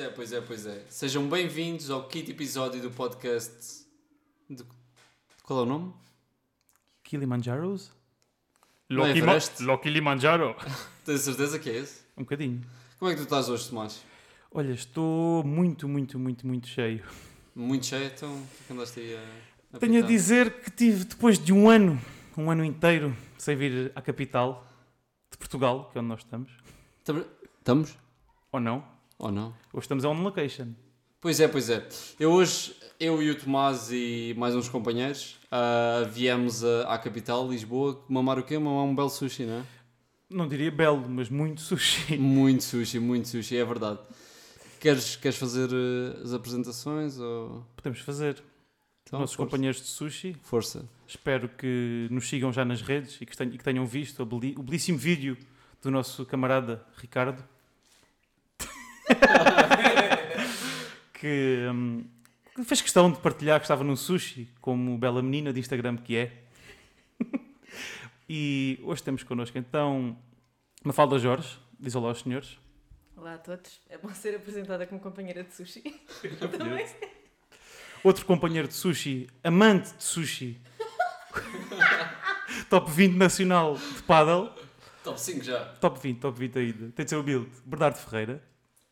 Pois é, pois é, pois é. Sejam bem-vindos ao quinto episódio do podcast. de- Qual é o nome? Kilimanjaros? Não é Loki, Everest? Lo Kilimanjaro. Tens certeza que é esse? Um bocadinho. Como é que tu estás hoje, Tomás? Olha, estou muito, muito, muito, muito cheio. Muito cheio, então o que andaste aí a. Tenho a apitar? dizer que tive, depois de um ano, um ano inteiro, sem vir à capital de Portugal, que é onde nós estamos, Tam- Estamos? ou não, Ou não? hoje estamos on location. Pois é, pois é. Eu hoje, eu e o Tomás e mais uns companheiros, ah, viemos a- à capital, Lisboa, mamar o quê? Mamar um belo sushi, não é? Não diria belo, mas muito sushi. Muito sushi, muito sushi, é verdade. Queres, queres fazer eh, as apresentações ou... Podemos fazer. Então, Nossos força. companheiros de sushi. Força. Espero que nos sigam já nas redes e que tenham, visto o belíssimo vídeo do nosso camarada Ricardo. que, hum, que fez questão de partilhar que estava num sushi, como bela menina de Instagram que é. e hoje temos connosco então Mafalda Jorge, diz olá aos senhores. Olá a todos, é bom ser apresentada como companheira de sushi. Também. Outro companheiro de sushi, amante de sushi, top 20 nacional de paddle. Top 5 já. Top 20, top 20 ainda. Tem de ser humilde. Bernardo Ferreira.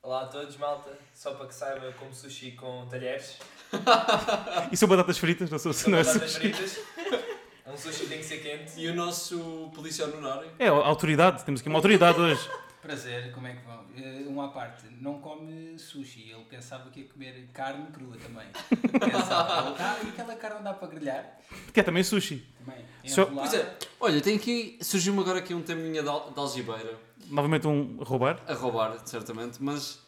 Olá a todos, malta. Só para que saiba como sushi com talheres. E são batatas fritas, não sou não é batatas sushi. fritas. Um sushi tem que ser quente. E o nosso polícia honorário? É, a autoridade. Temos aqui uma autoridade hoje. Prazer, como é que vão? Eh, Um à parte, não come sushi, ele pensava que ia comer carne crua também. Pensava, ah, e aquela carne dá para grelhar? Que é também sushi. Também. Só-. Pois é. Olha, tem aqui... Surgiu-me agora aqui um teminha de, al- de algibeira. Novamente um roubar. A roubar, certamente. Mas...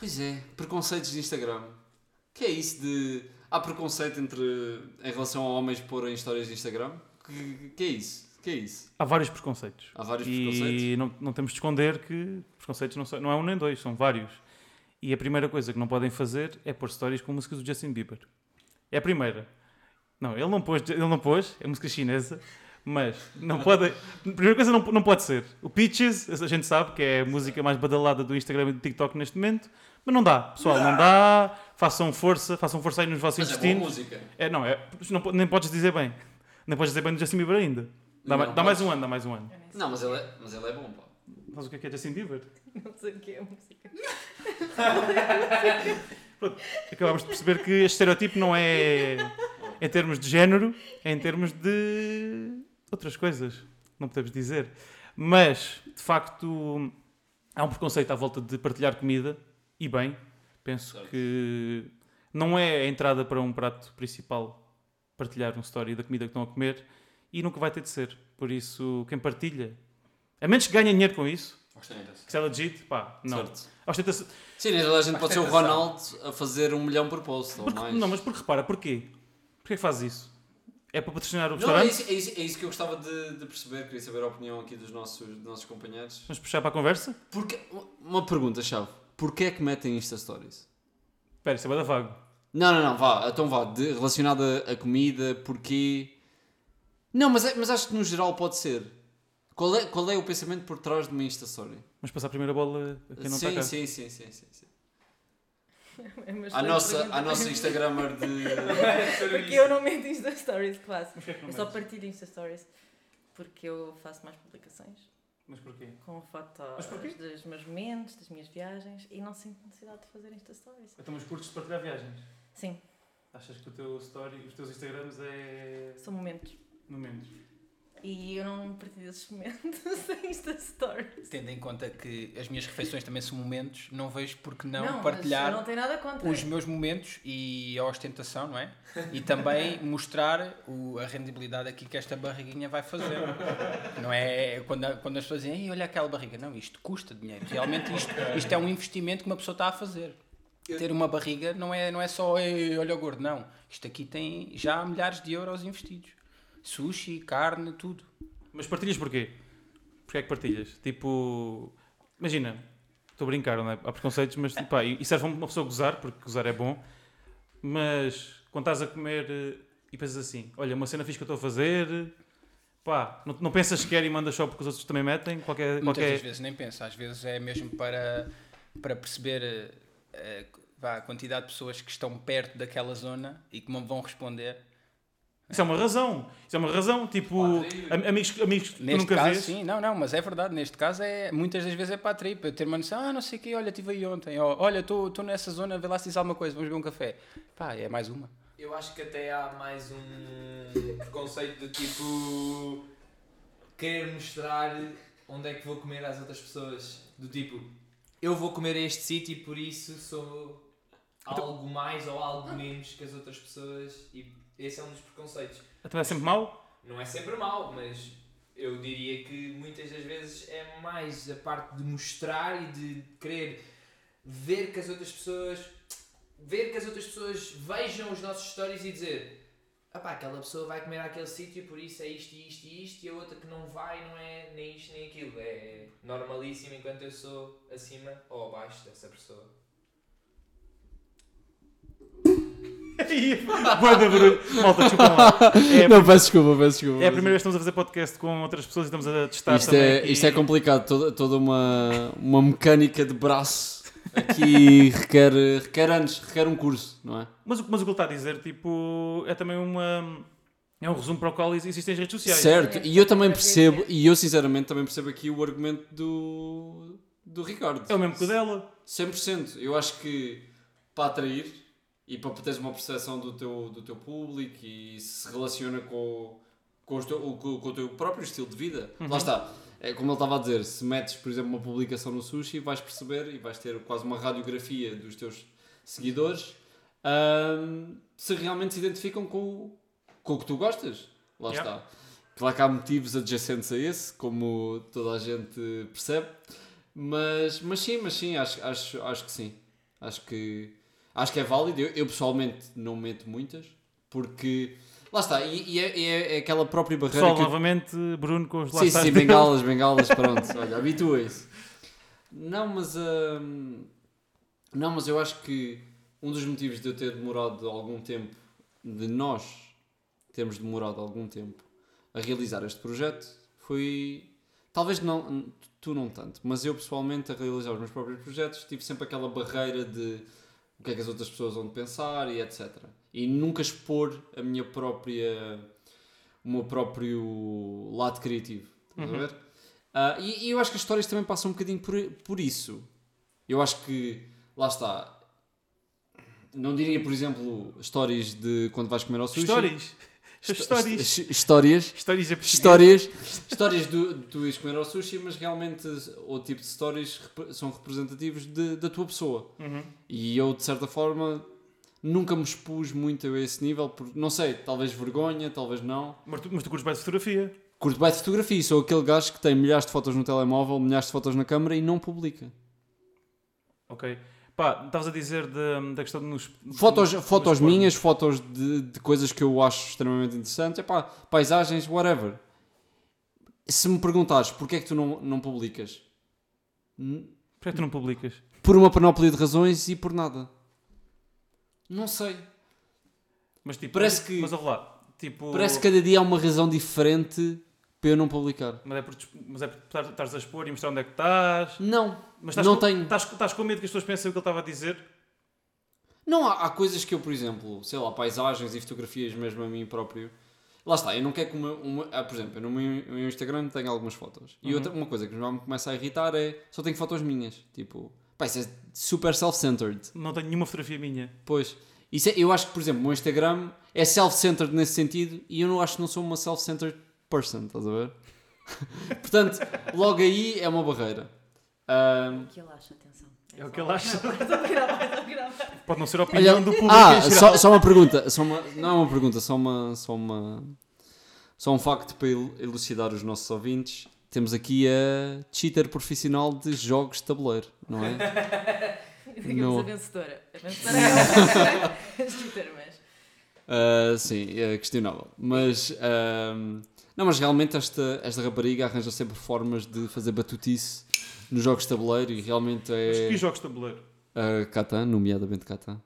Pois é. Preconceitos de Instagram. Que é isso de... Há preconceito entre... Em relação a homens porem histórias de Instagram? Que, que é isso? Que é isso? Há vários preconceitos. Há vários preconceitos? E não, não temos de esconder que os preconceitos não, são, não é um nem dois, são vários. E a primeira coisa que não podem fazer é pôr stories com músicas do Justin Bieber. É a primeira. Não, ele não pôs, ele não pôs é música chinesa, mas não pode. A primeira coisa não, não pode ser. O Peaches, a gente sabe que é a música mais badalada do Instagram e do TikTok neste momento, mas não dá, pessoal, não dá. Façam força, façam força aí nos vossos Mas é boa intestinos. música. É, não, é, não, nem podes dizer bem. Nem podes dizer bem do Justin Bieber ainda. Dá, Não, dá mais um ano, dá mais um ano. Não, mas ele é, mas ele é bom, pá. Mas o que é que é Justin Bieber? Não sei o que é a música. Acabámos de perceber que este estereotipo não é em termos de género, é em termos de outras coisas. Não podemos dizer. Mas, de facto, há um preconceito à volta de partilhar comida, e bem, penso Certo. que não é a entrada para um prato principal partilhar um story da comida que estão a comer e nunca vai ter de ser. Por isso, quem partilha, a menos que ganhe dinheiro com isso, que se é legit, pá, não. Ostenta-se- Sim, a gente pode ser o. Ronaldo a fazer um milhão por post ou Porque- mais. não, mas porque repara, porquê? Porquê que fazes isso? É para patrocinar o Não, é restaurante? isso, é, isso, é isso que eu gostava de, de perceber, queria saber a opinião aqui dos nossos, dos nossos companheiros. Vamos puxar para a conversa? Porque, uma pergunta, chave. Porquê é que metem Insta Stories? Espera, isso é bada vago. Não, não, não, vá, então vá, de, relacionado a, a comida, porquê... Não, mas, é- mas acho que no geral pode ser. Qual é, qual é o pensamento por trás de uma Insta Story? Vamos passar a primeira bola a quem não sim, está cá. sim, sim, sim, sim, sim. É A nossa, a nossa Instagrammer de... Porque eu não meto Insta Stories. Mas não Eu só partilho Insta Stories porque eu faço mais publicações Mas porquê? com fotos dos meus momentos, das minhas viagens e não sinto necessidade de fazer Insta Stories. Então, mas curtes de partilhar viagens? Sim, Achas que o teu story, os teus Instagrams é... são momentos. momentos? E eu não partilho esses momentos em Insta Stories. Tendo em conta que as minhas refeições também são momentos, não vejo porque não, eu partilhar não os meus momentos e a ostentação, não é? E também mostrar o- a rendibilidade aqui que esta barriguinha vai fazer. Não é quando, quando as pessoas dizem, "Ei, olha aquela barriga. Não, isto custa dinheiro. Realmente isto, isto é um investimento que uma pessoa está a fazer. Ter uma barriga não é, não é só "Ei, olha o gordo, não. Isto aqui tem já milhares de euros investidos. Sushi, carne, tudo. Mas partilhas porquê? Porquê é que partilhas? Tipo, imagina, estou a brincar, não é? Há preconceitos, mas pá, e serve a uma pessoa gozar, porque gozar é bom, mas quando estás a comer eh, e pensas assim, olha, uma cena fixe que eu estou a fazer, pá, não, não pensas sequer e mandas só porque os outros também metem, qualquer... Muitas qualquer... vezes nem penso, às vezes é mesmo para, para perceber eh, eh, vá, a quantidade de pessoas que estão perto daquela zona e que não vão responder. Isso é uma razão. Isso é uma razão. Tipo, am- amigos, amigos que nunca caso, vês. sim, não, não, mas é verdade. Neste caso, é, muitas das vezes é para a tripa. Eu ter uma noção, ah, não sei o quê, olha, estive aí ontem. Ó, olha, estou nessa zona, vê lá se diz alguma coisa, vamos beber um café. Pá, é mais uma. Eu acho que até há mais um preconceito do tipo querer mostrar onde é que vou comer às outras pessoas. Do tipo, eu vou comer a este sítio e por isso sou algo mais ou algo menos que as outras pessoas e esse é um dos preconceitos. Então é sempre mau? Não é sempre mau, mas eu diria que muitas das vezes é mais a parte de mostrar e de querer ver que as outras pessoas ver que as outras pessoas vejam os nossos stories e dizer Apá, aquela pessoa vai comer àquele sítio, por isso é isto e isto e isto, e a outra que não vai não é nem isto nem aquilo. É normalíssimo enquanto eu sou acima ou abaixo dessa pessoa. Boa da Bruno. Malta, desculpa lá. É, Não, peço desculpa, peço desculpa. é a primeira vez que estamos a fazer podcast com outras pessoas e estamos a testar Isto também é, aqui. isto é complicado, toda, toda uma, uma mecânica de braço aqui requer, requer anos, requer um curso, não é? Mas, o- mas o que ele está a dizer, tipo, é também uma... É um resumo para o qual existem as redes sociais. Certo, e eu também percebo, e eu sinceramente também percebo aqui o argumento do, do Ricardo. É o mesmo que o dela. 100%. Eu acho que para atrair e para teres uma percepção do teu, do teu público e se relaciona com, com, os teu- com, com o teu próprio estilo de vida. Lá está. É como ele estava a dizer, se metes, por exemplo, uma publicação no sushi, vais perceber e vais ter quase uma radiografia dos teus seguidores ahm, se realmente se identificam com, o- com o que tu gostas. Lá Yeah. está. Claro que há motivos adjacentes a esse, como toda a gente percebe. Mas, mas sim, mas sim, acho, acho, acho que sim. Acho que, acho que é válido. Eu, eu pessoalmente não meto muitas, porque lá está, e, e é, é- é aquela própria barreira Pessoal, que novamente, Bruno com os Sim, laços sim, bengalas, bengalas, pronto, olha, habitua-se. Não, mas hum, não, mas eu acho que um dos motivos de eu ter demorado algum tempo, de nós termos demorado algum tempo a realizar este projeto, foi talvez não, tu não tanto, mas eu pessoalmente a realizar os meus próprios projetos tive sempre aquela barreira de o que é que as outras pessoas vão pensar e etc. E nunca expor a minha própria o meu próprio lado criativo. Estás a ver? Ah, e, e eu acho que as histórias também passam um bocadinho por, por isso. Eu acho que, lá está. Não diria, por exemplo, histórias de quando vais comer ao sushi. Stories. Histórias. Histórias a português. Histórias, histórias do, de tu ires comer ao sushi, mas realmente o tipo de histórias são representativos de- da tua pessoa. Uhum. E eu, de certa forma, nunca me expus muito a esse nível, porque, não sei, talvez vergonha, talvez não. Mas tu, mas tu curtes bem de fotografia. Curto bem de fotografia, sou aquele gajo que tem milhares de fotos no telemóvel, milhares de fotos na câmara e não publica. Ok. Pá, estavas a dizer de- da questão de nos... Fotos, nos- fotos nos minhas, fotos de, de coisas que eu acho extremamente interessantes, epá, paisagens, whatever. Se me perguntares porquê é que tu não, não publicas, Porquê é que tu não publicas? por uma panóplia de razões e por nada. Não sei. Mas tipo... Parece que- Mas olha lá. Tipo... Parece que cada dia há uma razão diferente para eu não publicar. Mas é por, mas é por a expor e mostrar onde é que estás. Não, Mas estás não com, tenho. Estás, estás com medo que as pessoas pensem o que ele estava a dizer? Não, há, há coisas que eu, por exemplo, sei lá, paisagens e fotografias mesmo a mim próprio. Lá está, eu não quero que uma, uma- ah, por exemplo, no meu, no meu Instagram tenho algumas fotos. E Uhum. outra, uma coisa que me começa a irritar é só tenho fotos minhas. Tipo, pá, isso é super self-centered. Não tenho nenhuma fotografia minha. Pois, isso é- eu acho que, por exemplo, o meu Instagram é self-centered nesse sentido e eu não acho que não sou uma self-centered person, estás a ver? Portanto, logo aí é uma barreira. Ahm, O que ele acha, atenção. É o que ele acha. Pode não ser a opinião Olha, do público ah, só, só uma pergunta, só uma, não é uma pergunta, só uma, só uma, só um facto para el- elucidar os nossos ouvintes. Temos aqui a cheater profissional de jogos de tabuleiro, não é? Digamos Não. a vencedora. A vencedora é a Twitter, mas. Ah, sim, é questionável. Mas, ahm, não, mas realmente esta, esta rapariga arranja sempre formas de fazer batutice nos jogos de tabuleiro e realmente Mas que é jogos de tabuleiro? a Catan, nomeadamente Catan.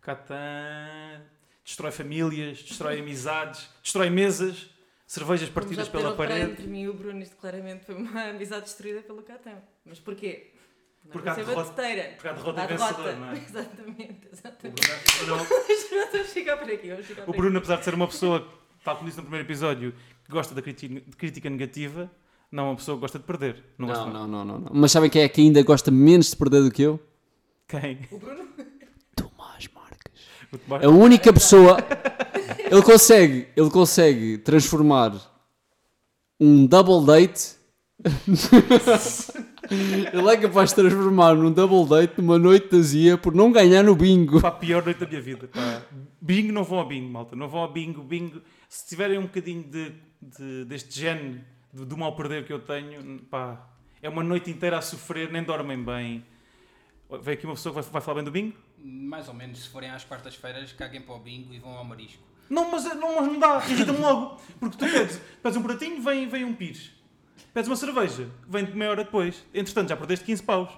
Catan... Destrói famílias, destrói amizades, destrói mesas, cervejas partidas pela parede. Entre mim e o Bruno, isto claramente foi uma amizade destruída pelo Catan. Mas porquê? Porque há é derrota- porque há derrota Há e vencedor, não é? Exatamente, O exatamente. O Bruno- Vamos ficar por aqui, vamos ficar o por Bruno, apesar de ser uma pessoa, tal como disse no primeiro episódio, que gosta da crítica, de crítica negativa, não é uma pessoa que gosta de perder. Não, Não, não, não, não, não. Mas sabem quem é que ainda gosta menos de perder do que eu? Quem? O Bruno? Tomás Marques. O Tomás? A única pessoa. Ele consegue, ele consegue transformar um double date. ele é capaz de transformar num double date numa noite de azia por não ganhar no bingo. Pá, a pior noite da minha vida. Pá. Bingo, não vão a bingo, malta. Não vão a bingo. Bingo, se tiverem um bocadinho de, de- deste gene do, do mal perder que eu tenho, pá, é uma noite inteira a sofrer, nem dormem bem. Vem aqui uma pessoa que vai, vai falar bem do bingo? Mais ou menos, se forem às quartas-feiras, caguem para o bingo e vão ao marisco. Não, mas não, mas não dá, irrita-me logo. Porque tu pedes, pedes um pratinho, vem, vem um pires. Pedes uma cerveja, vem meia hora depois. Entretanto, já perdeste 15 paus.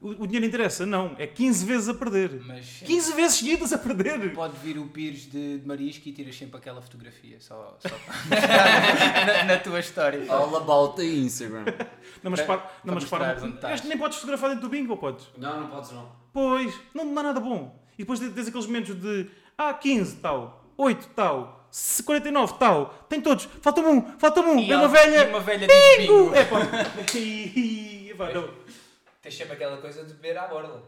O, o dinheiro interessa? Não, é 15 vezes a perder. Mas 15 vezes seguidas a perder. pode vir o Pires de, de marisco e tiras sempre aquela fotografia, só, só na, na tua história. All about the Instagram. Não, mas, Para- não, mas para, nem podes fotografar dentro do bingo, ou podes? Não, não podes não. Pois, não dá nada bom. E depois tens aqueles momentos de ah, 15 tal, 8 tal, 49 tal, tem todos, falta-me um, falta-me um, E é uma velha. E uma velha diz bingo. É pá. Pá, não. Tens sempre aquela coisa de beber à borla.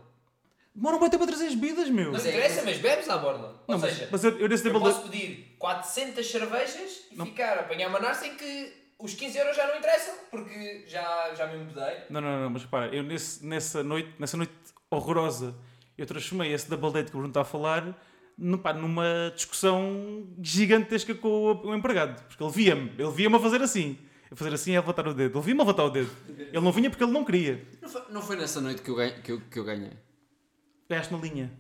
Demora muito tempo a trazer as bebidas, meu. Não interessa, mas bebes à borla. Ou Não, mas, seja, mas eu, eu nesse eu tempo posso pedir 400 cervejas e ficar a apanhar manar sem que os 15 euros já não interessam, porque já, já me mudei. Não, não, não, mas para, eu nesse, nessa, noite, nessa noite horrorosa, eu transformei esse double date que o Bruno está a falar no- pá, numa discussão gigantesca com o, o empregado. Porque ele via-me, ele via-me a fazer assim. A fazer assim é a levantar o dedo. Ele via-me a levantar o dedo. Ele não vinha porque ele não queria. Não foi, não foi nessa noite que eu, ganhei, que, eu, que eu ganhei. Ganhaste na linha.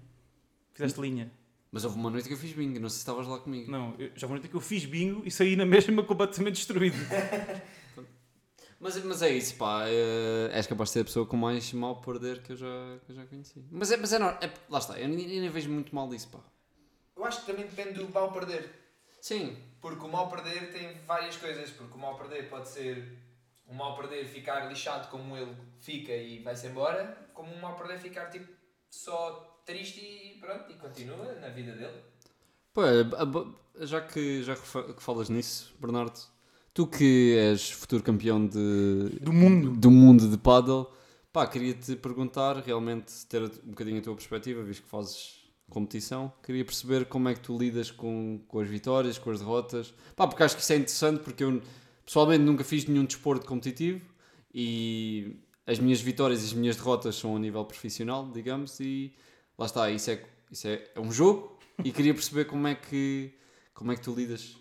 Fizeste linha. Mas houve uma noite que eu fiz bingo, não sei se estavas lá comigo. Não, eu, já vou dizer que eu fiz bingo e saí na mesma completamente destruído. Mas, mas é isso, pá. é- és capaz de ser a pessoa com mais mal perder que eu já, que eu já conheci. Mas é, mas é, nor- é lá está, eu nem, nem vejo muito mal disso, pá. Eu acho que também depende do mal perder. Sim, Porque o mal perder tem várias coisas. Porque o mal perder pode ser o mal perder ficar lixado como ele fica e vai-se embora, como o mal perder ficar tipo só triste e pronto, e continua na vida dele. Pô, é, a- já que já que falas nisso, Bernardo, tu que és futuro campeão de, Do mundo. do mundo de paddle, pá, queria-te perguntar, realmente ter um bocadinho a tua perspectiva, visto que fazes competição, queria perceber como é que tu lidas com, com as vitórias, com as derrotas, pá, porque acho que isso é interessante, porque eu pessoalmente nunca fiz nenhum desporto competitivo e as minhas vitórias e as minhas derrotas são a nível profissional, digamos, e lá está, isso é, isso é, é um jogo e queria perceber como é que, como é que tu lidas.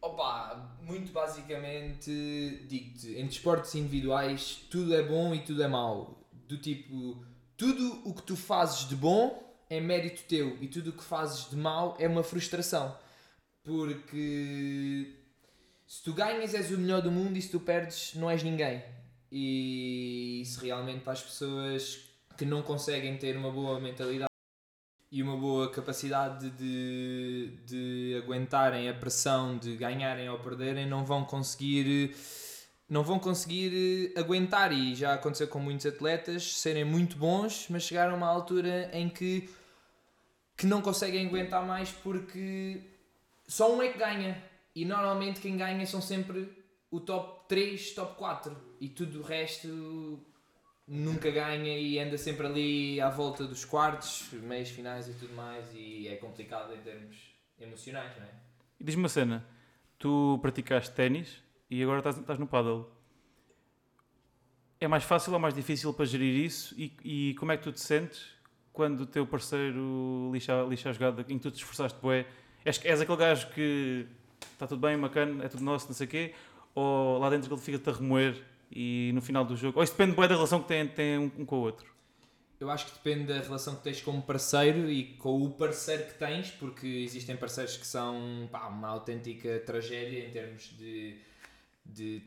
Opa, muito basicamente digo-te, em desportos individuais tudo é bom e tudo é mau. Do tipo, tudo o que tu fazes de bom é mérito teu e tudo o que fazes de mau é uma frustração. Porque se tu ganhas és o melhor do mundo e se tu perdes não és ninguém. E isso realmente para as pessoas que não conseguem ter uma boa mentalidade e uma boa capacidade de, de aguentarem a pressão de ganharem ou perderem, não vão conseguir não vão conseguir aguentar e já aconteceu com muitos atletas serem muito bons, mas chegaram a uma altura em que que não conseguem aguentar mais porque só um é que ganha e normalmente quem ganha são sempre o top 3, top 4 e tudo o resto nunca ganha e anda sempre ali à volta dos quartos, meios finais e tudo mais e é complicado em termos emocionais, não é? E diz-me uma cena. Tu praticaste ténis e agora estás, estás no paddle. É mais fácil ou mais difícil para gerir isso? E, e como é que tu te sentes quando o teu parceiro lixa, lixa a jogada em que tu te esforçaste bué? És, és aquele gajo que está tudo bem, bacana, é tudo nosso, não sei o quê? Ou lá dentro ele fica-te a remoer e no final do jogo... Ou isso depende bué da relação que tem, tem um, um com o outro. Eu acho que depende da relação que tens como parceiro e com o parceiro que tens, porque existem parceiros que são pá, uma autêntica tragédia em termos de, de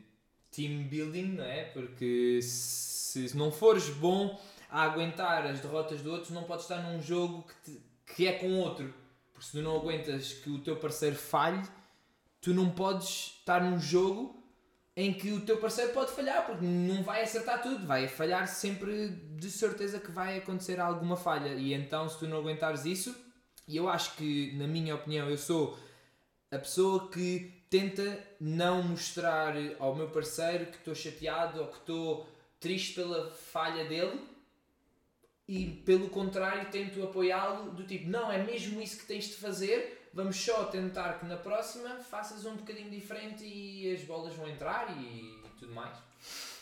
team building, não é? Porque se não fores bom a aguentar as derrotas do outro, não podes estar num jogo que, te- que é com outro. Porque se tu não aguentas que o teu parceiro falhe, tu não podes estar num jogo em que o teu parceiro pode falhar, porque não vai acertar tudo, vai falhar sempre de certeza que vai acontecer alguma falha. E então, se tu não aguentares isso, e eu acho que, na minha opinião, eu sou a pessoa que tenta não mostrar ao meu parceiro que estou chateado ou que estou triste pela falha dele e pelo contrário tento apoiá-lo do tipo, não, é mesmo isso que tens de fazer, vamos só tentar que na próxima faças um bocadinho diferente e as bolas vão entrar e tudo mais.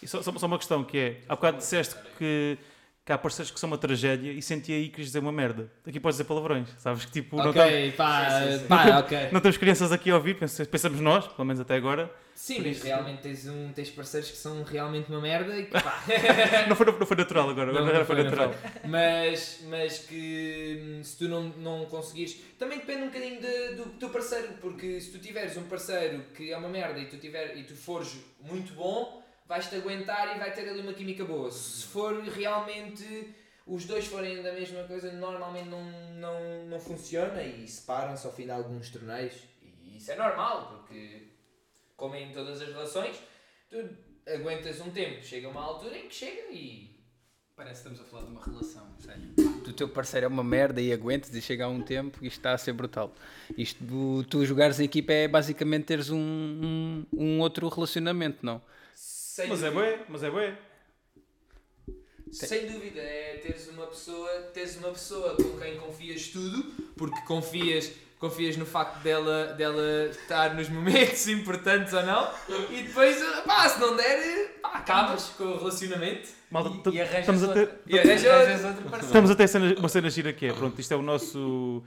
E só, só, uma questão que é, há bocado disseste que, que há parceiros que são uma tragédia e senti aí que querias dizer uma merda. Aqui podes dizer palavrões, sabes que tipo, não, tá- pá, Sim, sim, sim. pá, ok. não temos crianças aqui a ouvir, pens- pensamos nós, pelo menos até agora. Sim, mas isso- realmente tens, um, tens parceiros que são realmente uma merda e que pá. Não foi, não foi natural agora, Não, agora não foi, foi, não natural. mas, mas que hum, se tu não, não conseguires. Também depende um bocadinho de- do teu parceiro, porque se tu tiveres um parceiro que é uma merda e tu, tiver, e tu fores muito bom, vais-te aguentar e vai ter ali uma química boa. Se for realmente. Os dois forem da mesma coisa, normalmente não, não, não funciona e separam-se ao fim de alguns torneios. E isso é normal, porque, como em todas as relações, tu aguentas um tempo, chega uma altura em que chega e Parece que estamos a falar de uma relação, sério. O teu parceiro é uma merda e aguentas e chega a um tempo e isto está a ser brutal. Isto, do- tu jogares em equipa é basicamente teres um, um, um outro relacionamento, não? Sem Mas é dúvida, bué, mas é bué. sem dúvida, é teres uma pessoa, teres uma pessoa com quem confias tudo, porque confias, confias no facto dela, dela estar nos momentos importantes ou não, e depois, pá, se não der, pá, acabas com o relacionamento. Malta, E- e arranjas estamos a ter, outra. E arranja Arranjas outro parceiro. estamos a ter uma cena gira que é, pronto, isto é o nosso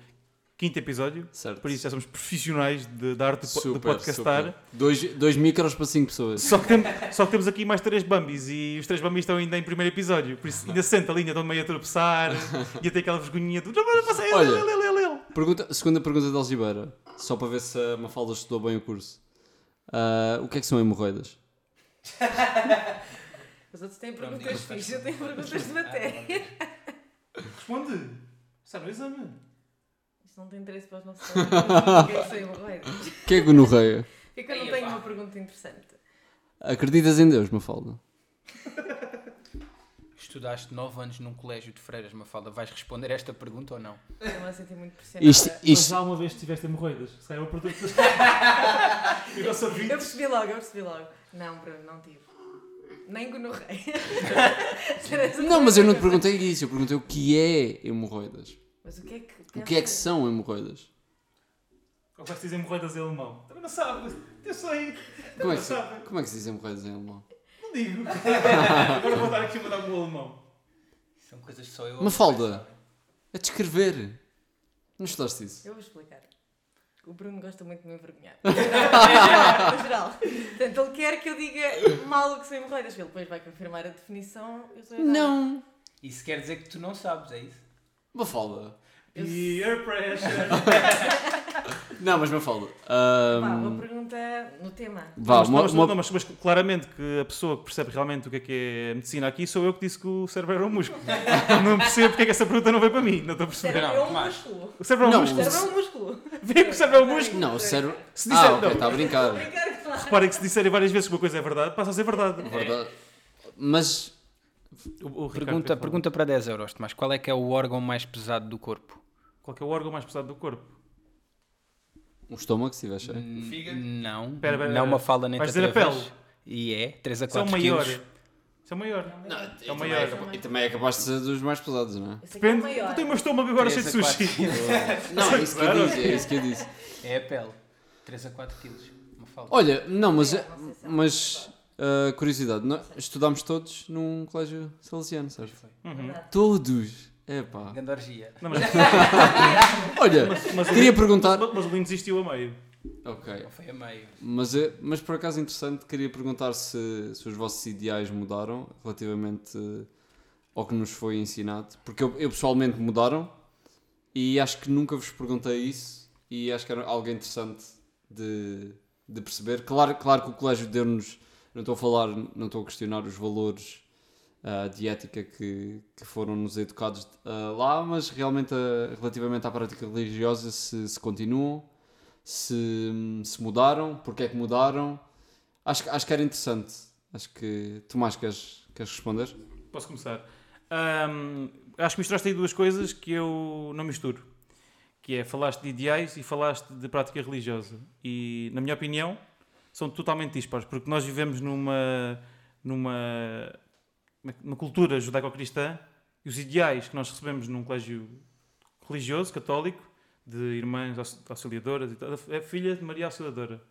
quinto episódio, Certo. por isso já somos profissionais de, da arte de, po- de Super, podcastar. super. Dois, dois micros para cinco pessoas. Só que, tem- só que temos aqui mais três Bambis e os três Bambis estão ainda em primeiro episódio. Por isso ainda se sente a linha, estão meio a tropeçar e até aquela vergonhinha ele, Olha. ele, ele, ele, ele." Pergunta, segunda pergunta de Algibeira, só para ver se a Mafalda estudou bem o curso. Ah, o que é que são hemorroidas? Os outros têm perguntas fixas, eu tenho perguntas de matéria. Responde. Está no exame. Isto não tem interesse para os nossos. O que é que são hemorroidas? O que é gonorreia? Por que é que eu não tenho uma pergunta interessante? Acreditas em Deus, Mafalda? Estudaste 9 anos num colégio de freiras, Mafalda. Vais responder esta pergunta ou não? Estou-me a sentir muito pressionada. Isto, Mas isto, já uma vez tiveste hemorroidas. Se calhar é uma pergunta. E não sabia. Eu percebi logo, eu percebi logo. Não, Bruno, não tive. Nem gonorreia. não, mas eu não te perguntei isso, eu perguntei o que é hemorroidas. Mas o que é que... O que é que são hemorroidas? Ou vais dizer hemorroidas em alemão? Também não sabe. Eu sei. Como é Não que se, sabe. como é que se diz hemorroidas em alemão? Não digo. Agora vou dar aqui uma dar um alemão. São coisas que só eu. Mafalda, é descrever. Não estudaste isso? Eu vou explicar. O Bruno gosta muito de me envergonhar. no geral. Portanto, ele quer que eu diga mal o que são hemorroidas. Ele depois vai confirmar a definição. Eu sou. Não. Isso quer dizer que tu não sabes, é isso? Mafalda. Peer pressure. Não, mas Mafalda. Vá, ahm, uma pergunta no tema. vá, mas, uma, mas- uma- não, mas, mas claramente que a pessoa que percebe realmente o que é que é medicina aqui sou eu que disse que o cérebro era um músculo. não percebo porque é que essa pergunta não veio para mim. Não estou a perceber. Cérebro Não, é um músculo. O cérebro é um Não, músculo. O cérebro é um músculo. Vê que o cérebro é um músculo. Não, o cérebro. Se disser, Ah, ok, não. está a brincar. Reparem que se disserem várias vezes que uma coisa é verdade, passa a ser verdade. Verdade. Mas O- o Pergunta, pergunta para 10 euros, Tomás. Qual é que é o órgão mais pesado do corpo? Qual que é o órgão mais pesado do corpo? o estômago, se tiver cheio. N- fígado? Não. Pera, pera, não uma falda nem vais dizer a pele? E é, 3 a Isso é o 4 maior. quilos. Isso é o maior. Não, É e, o também maior. é, e também é capaz de ser dos mais pesados, não é? É o Depende. maior. Eu tenho o meu estômago agora cheio de sushi. Não, é isso que eu disse, é isso que eu disse. É a pele. 3 a 4 quilos. Uma falda. Olha, não, mas, é mas ah, curiosidade, nós estudámos todos num colégio salesiano, certo? foi. Uhum. Verdade. Todos. Epá. Grande orgia. Não, mas, Olha, mas, mas, queria o, perguntar. mas, mas o Lino desistiu a meio. Ok. Não foi a meio. Mas, é- mas por acaso interessante, queria perguntar se, se os vossos ideais mudaram relativamente eh, ao que nos foi ensinado. Porque eu, eu pessoalmente mudaram e acho que nunca vos perguntei isso e acho que era algo interessante de, de perceber. Claro, claro que o colégio deu-nos, não estou a falar, não estou a questionar os valores ah, de ética que, que foram-nos educados ah, lá, mas realmente ah, relativamente à prática religiosa se, se continuam se, se mudaram, porque é que mudaram. Acho, acho que era interessante. Acho que. Tomás, queres, queres responder? Posso começar? Ahm, acho que misturaste aí duas coisas que eu não misturo. Que é, falaste de ideais e falaste de prática religiosa. E, na minha opinião, são totalmente dispares, porque nós vivemos numa, numa, numa cultura judaico-cristã e os ideais que nós recebemos num colégio religioso, católico, de irmãs aux- auxiliadoras e tal, é filha de Maria Auxiliadora.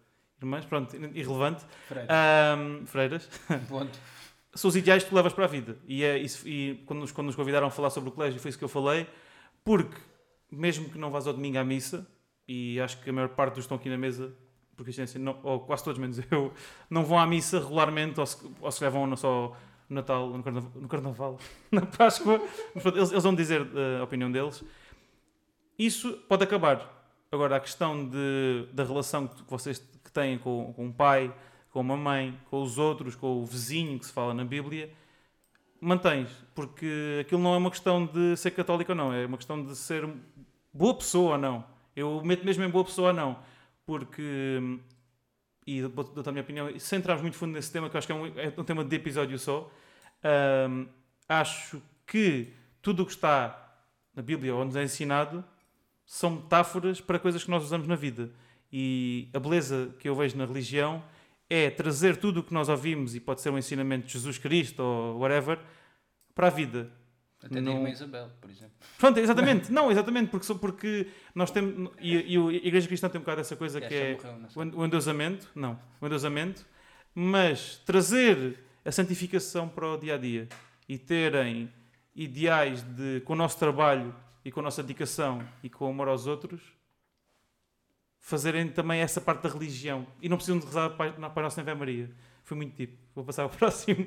Irmãs, pronto, irrelevante. Freire. Ahm, freiras são os ideais que tu levas para a vida. E, é isso, e quando, nos, quando nos convidaram a falar sobre o colégio, foi isso que eu falei, porque mesmo que não vás ao domingo à missa, e acho que a maior parte dos que estão aqui na mesa, por coincidência, não, ou quase todos menos eu, não vão à missa regularmente, ou se, ou se no- só no Natal, no Carnaval, no Carnaval na Páscoa, eles, eles vão dizer eh, a opinião deles. Isso pode acabar. Agora, a questão de, da relação que vocês que têm com, com o pai, com uma mãe, com os outros, com o vizinho que se fala na Bíblia, mantens, porque aquilo não é uma questão de ser católico ou não, é uma questão de ser boa pessoa ou não. Eu meto mesmo em boa pessoa ou não, porque, e dou- a minha opinião, sem entrarmos muito fundo nesse tema, que eu acho que é um, é um tema de episódio só, hum, acho que tudo o que está na Bíblia ou nos é ensinado são metáforas para coisas que nós usamos na vida. E a beleza que eu vejo na religião é trazer tudo o que nós ouvimos, e pode ser um ensinamento de Jesus Cristo ou whatever, para a vida. Até Não- da irmã Isabel, por exemplo. Pronto, exatamente. não, exatamente, porque, porque nós temos. E, e a Igreja Cristã tem um bocado essa coisa que Esta é morreu, o endeusamento. Não, o endeusamento. Mas trazer a santificação para o dia a dia e terem ideais de, com o nosso trabalho e com a nossa dedicação e com o amor aos outros, fazerem também essa parte da religião. E não precisam de rezar para, para a nossa Ave Maria. Foi muito tipo. Vou passar ao próximo.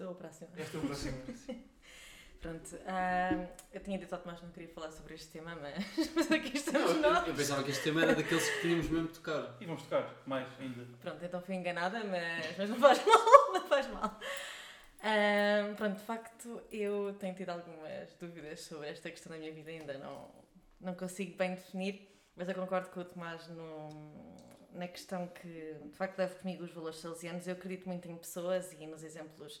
Sou o próximo. Este é o próximo. Pronto, ah, eu tinha dito ao Tomás que não queria falar sobre este tema, mas, mas aqui estamos nós. eu pensava que este tema era daqueles que tínhamos mesmo de tocar. E vamos tocar mais ainda. Pronto, então fui enganada, mas, mas não faz mal, não faz mal. Ah, pronto, de facto, eu tenho tido algumas dúvidas sobre esta questão da minha vida, ainda não, não consigo bem definir, mas eu concordo com o Tomás no, na questão que, de facto, levo comigo os valores salesianos. Eu acredito muito em pessoas e nos exemplos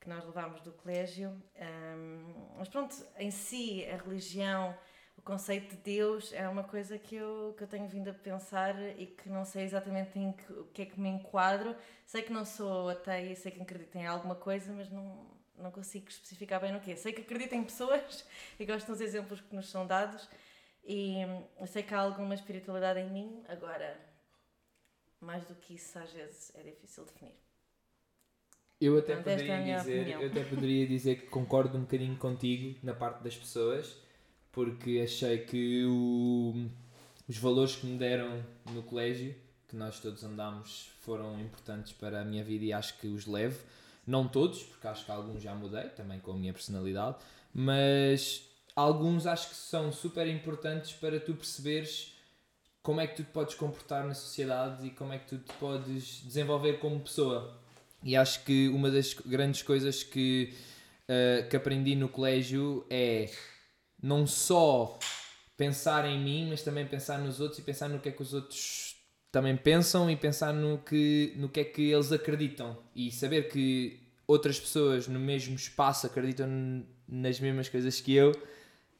que nós levámos do colégio. Ah, mas pronto, em si, a religião, o conceito de Deus é uma coisa que eu, que eu tenho vindo a pensar e que não sei exatamente em que, o que é que me enquadro. Sei que não sou ateia, sei que acredito em alguma coisa, mas não, não consigo especificar bem no quê. Sei que acredito em pessoas e gosto dos exemplos que nos são dados e sei que há alguma espiritualidade em mim, agora, mais do que isso, às vezes é difícil definir. Eu até Portanto, é poderia dizer, opinião. eu até poderia dizer que concordo um bocadinho contigo na parte das pessoas, porque achei que o- os valores que me deram no colégio, que nós todos andámos, foram importantes para a minha vida e acho que os levo. Não todos, porque acho que alguns já mudei, também com a minha personalidade, mas alguns acho que são super importantes para tu perceberes como é que tu te podes comportar na sociedade e como é que tu te podes desenvolver como pessoa. E acho que uma das grandes coisas que, eh, que aprendi no colégio é não só pensar em mim, mas também pensar nos outros e pensar no que é que os outros também pensam e pensar no que, no que é que eles acreditam. E saber que outras pessoas no mesmo espaço acreditam nas mesmas coisas que eu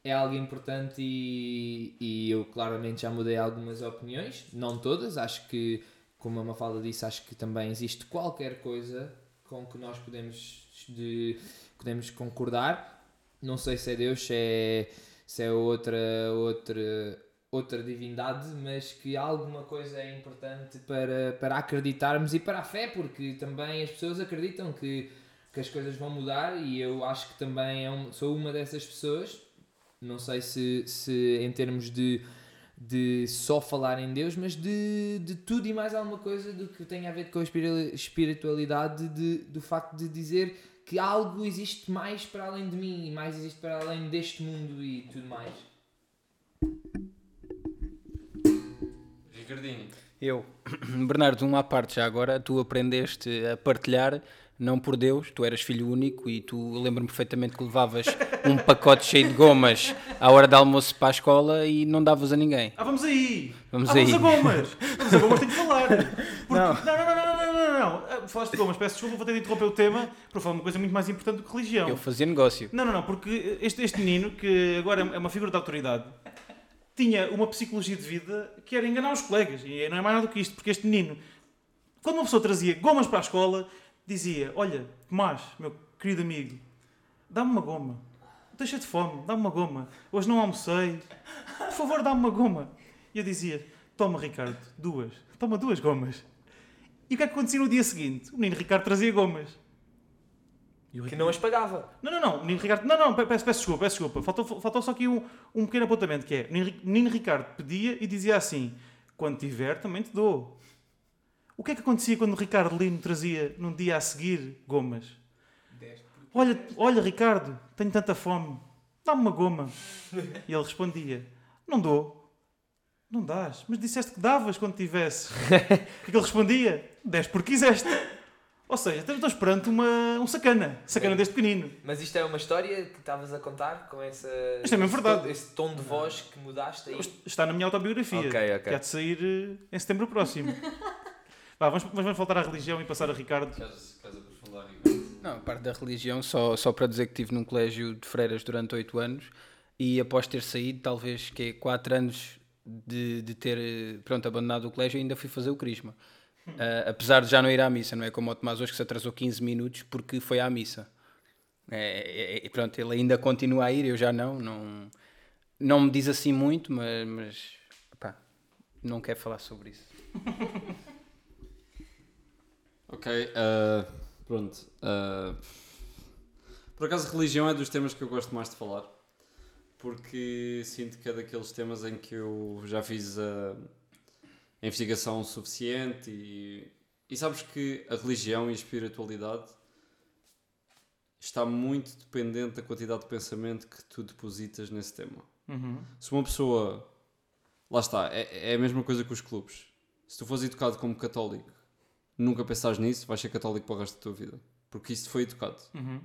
é algo importante e, e eu claramente já mudei algumas opiniões, não todas, acho que como a Mafalda disse, acho que também existe qualquer coisa com que nós podemos, de, podemos concordar. Não sei se é Deus, se é, se é outra, outra, outra divindade, mas que alguma coisa é importante para, para acreditarmos e para a fé, porque também as pessoas acreditam que, que as coisas vão mudar e eu acho que também é um, sou uma dessas pessoas. Não sei se, se em termos de de só falar em Deus, mas de, de tudo e mais alguma coisa do que tem a ver com a espiri- espiritualidade, de, do facto de dizer que algo existe mais para além de mim e mais existe para além deste mundo e tudo mais. Ricardinho. Eu, Bernardo, uma à parte já agora, tu aprendeste a partilhar Não por Deus, tu eras filho único e tu lembro-me perfeitamente que levavas um pacote cheio de gomas à hora de almoço para a escola e não davas a ninguém. Ah, vamos aí! Vamos ah, aí. Vamos a gomas! Vamos a gomas, tenho que falar! Porque... Não. Não. Não, não, não, não, não, não, Ah, Falaste de gomas, peço desculpa, vou ter de interromper o tema para falar uma coisa muito mais importante do que religião. Eu fazia negócio. Não, não, não, porque este, este menino, que agora é uma figura de autoridade, tinha uma psicologia de vida que era enganar os colegas. E não é mais nada do que isto, porque este menino, quando uma pessoa trazia gomas para a escola, dizia: Olha, Tomás, meu querido amigo, dá-me uma goma. Deixa de fome, dá-me uma goma. Hoje não almocei. Por favor, dá-me uma goma. E eu dizia: Toma, Ricardo, duas. Toma duas gomas. E o que é que acontecia no dia seguinte? O menino Ricardo trazia gomas. E eu Que não as pagava. não, não, não, o menino Ricardo. Não, não, pe- peço, peço desculpa, peço desculpa. Faltou, faltou só aqui um, um pequeno apontamento que é: o menino Ricardo pedia e dizia assim: quando tiver, também te dou. O que é que acontecia quando o Ricardo Lino trazia num dia a seguir gomas? Olha, olha, Ricardo, tenho tanta fome, dá-me uma goma. E ele respondia: Não dou. Não dás, mas disseste que davas quando tivesses. O que é que ele respondia? Dez porque quiseste. Ou seja, estamos perante uma, um sacana. Sacana deste pequenino. Mas isto é uma história que estavas a contar com essa. Isto é mesmo esse verdade. tom- Esse tom de voz que mudaste aí. Está na minha autobiografia. Ok, ok. Que há de sair eh, em setembro próximo. Vá, vamos, mas vamos voltar à religião e passar a Ricardo. Queres, queres aprofundar, Ricardo? Não, a parte da religião, só, só para dizer que estive num colégio de freiras durante oito anos e após ter saído, talvez que é quatro anos de, de ter pronto, abandonado o colégio, ainda fui fazer o crisma. Ah, apesar de já não ir à missa, não é como o Tomás hoje que se atrasou 15 minutos porque foi à missa. É, é- é- pronto, ele ainda continua a ir, eu já não. Não, não me diz assim muito, mas, mas pá, não quero falar sobre isso. Ok, ah, pronto. ah, por acaso, religião é dos temas que eu gosto mais de falar. Porque sinto que é daqueles temas em que eu já fiz a, a investigação suficiente e, e sabes que a religião e a espiritualidade está muito dependente da quantidade de pensamento que tu depositas nesse tema. Uhum. Se uma pessoa. Lá está, é, é a mesma coisa que os clubes. Se tu fores educado como católico, nunca pensares nisso, vais ser católico para o resto da tua vida. Porque isso foi educado. Uhum.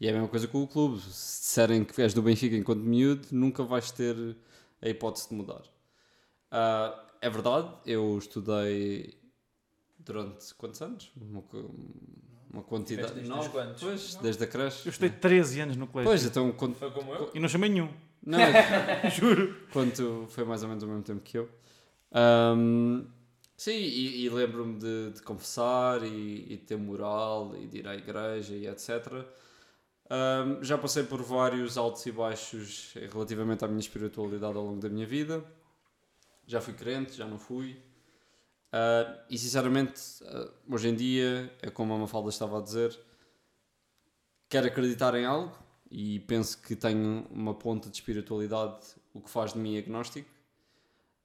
E é a mesma coisa com o clube. Se disserem que és do Benfica enquanto miúdo, nunca vais ter a hipótese de mudar. Ah, é verdade, eu estudei durante quantos anos? Uma, uma quantidade. Desde Nove, quantos? Pois, desde a creche. Eu estudei 13 anos no colégio. Pois, então quando, Foi como eu? E não chamei nenhum. não, Juro. quando foi mais ou menos ao mesmo tempo que eu. Ahm, sim, e, e lembro-me de, de confessar e, e ter moral e de ir à igreja e etc. Ahm, já passei por vários altos e baixos relativamente à minha espiritualidade ao longo da minha vida. Já fui crente, já não fui. Ah, e sinceramente, ah, hoje em dia, é como a Mafalda estava a dizer, quero acreditar em algo e penso que tenho uma ponta de espiritualidade, o que faz de mim agnóstico,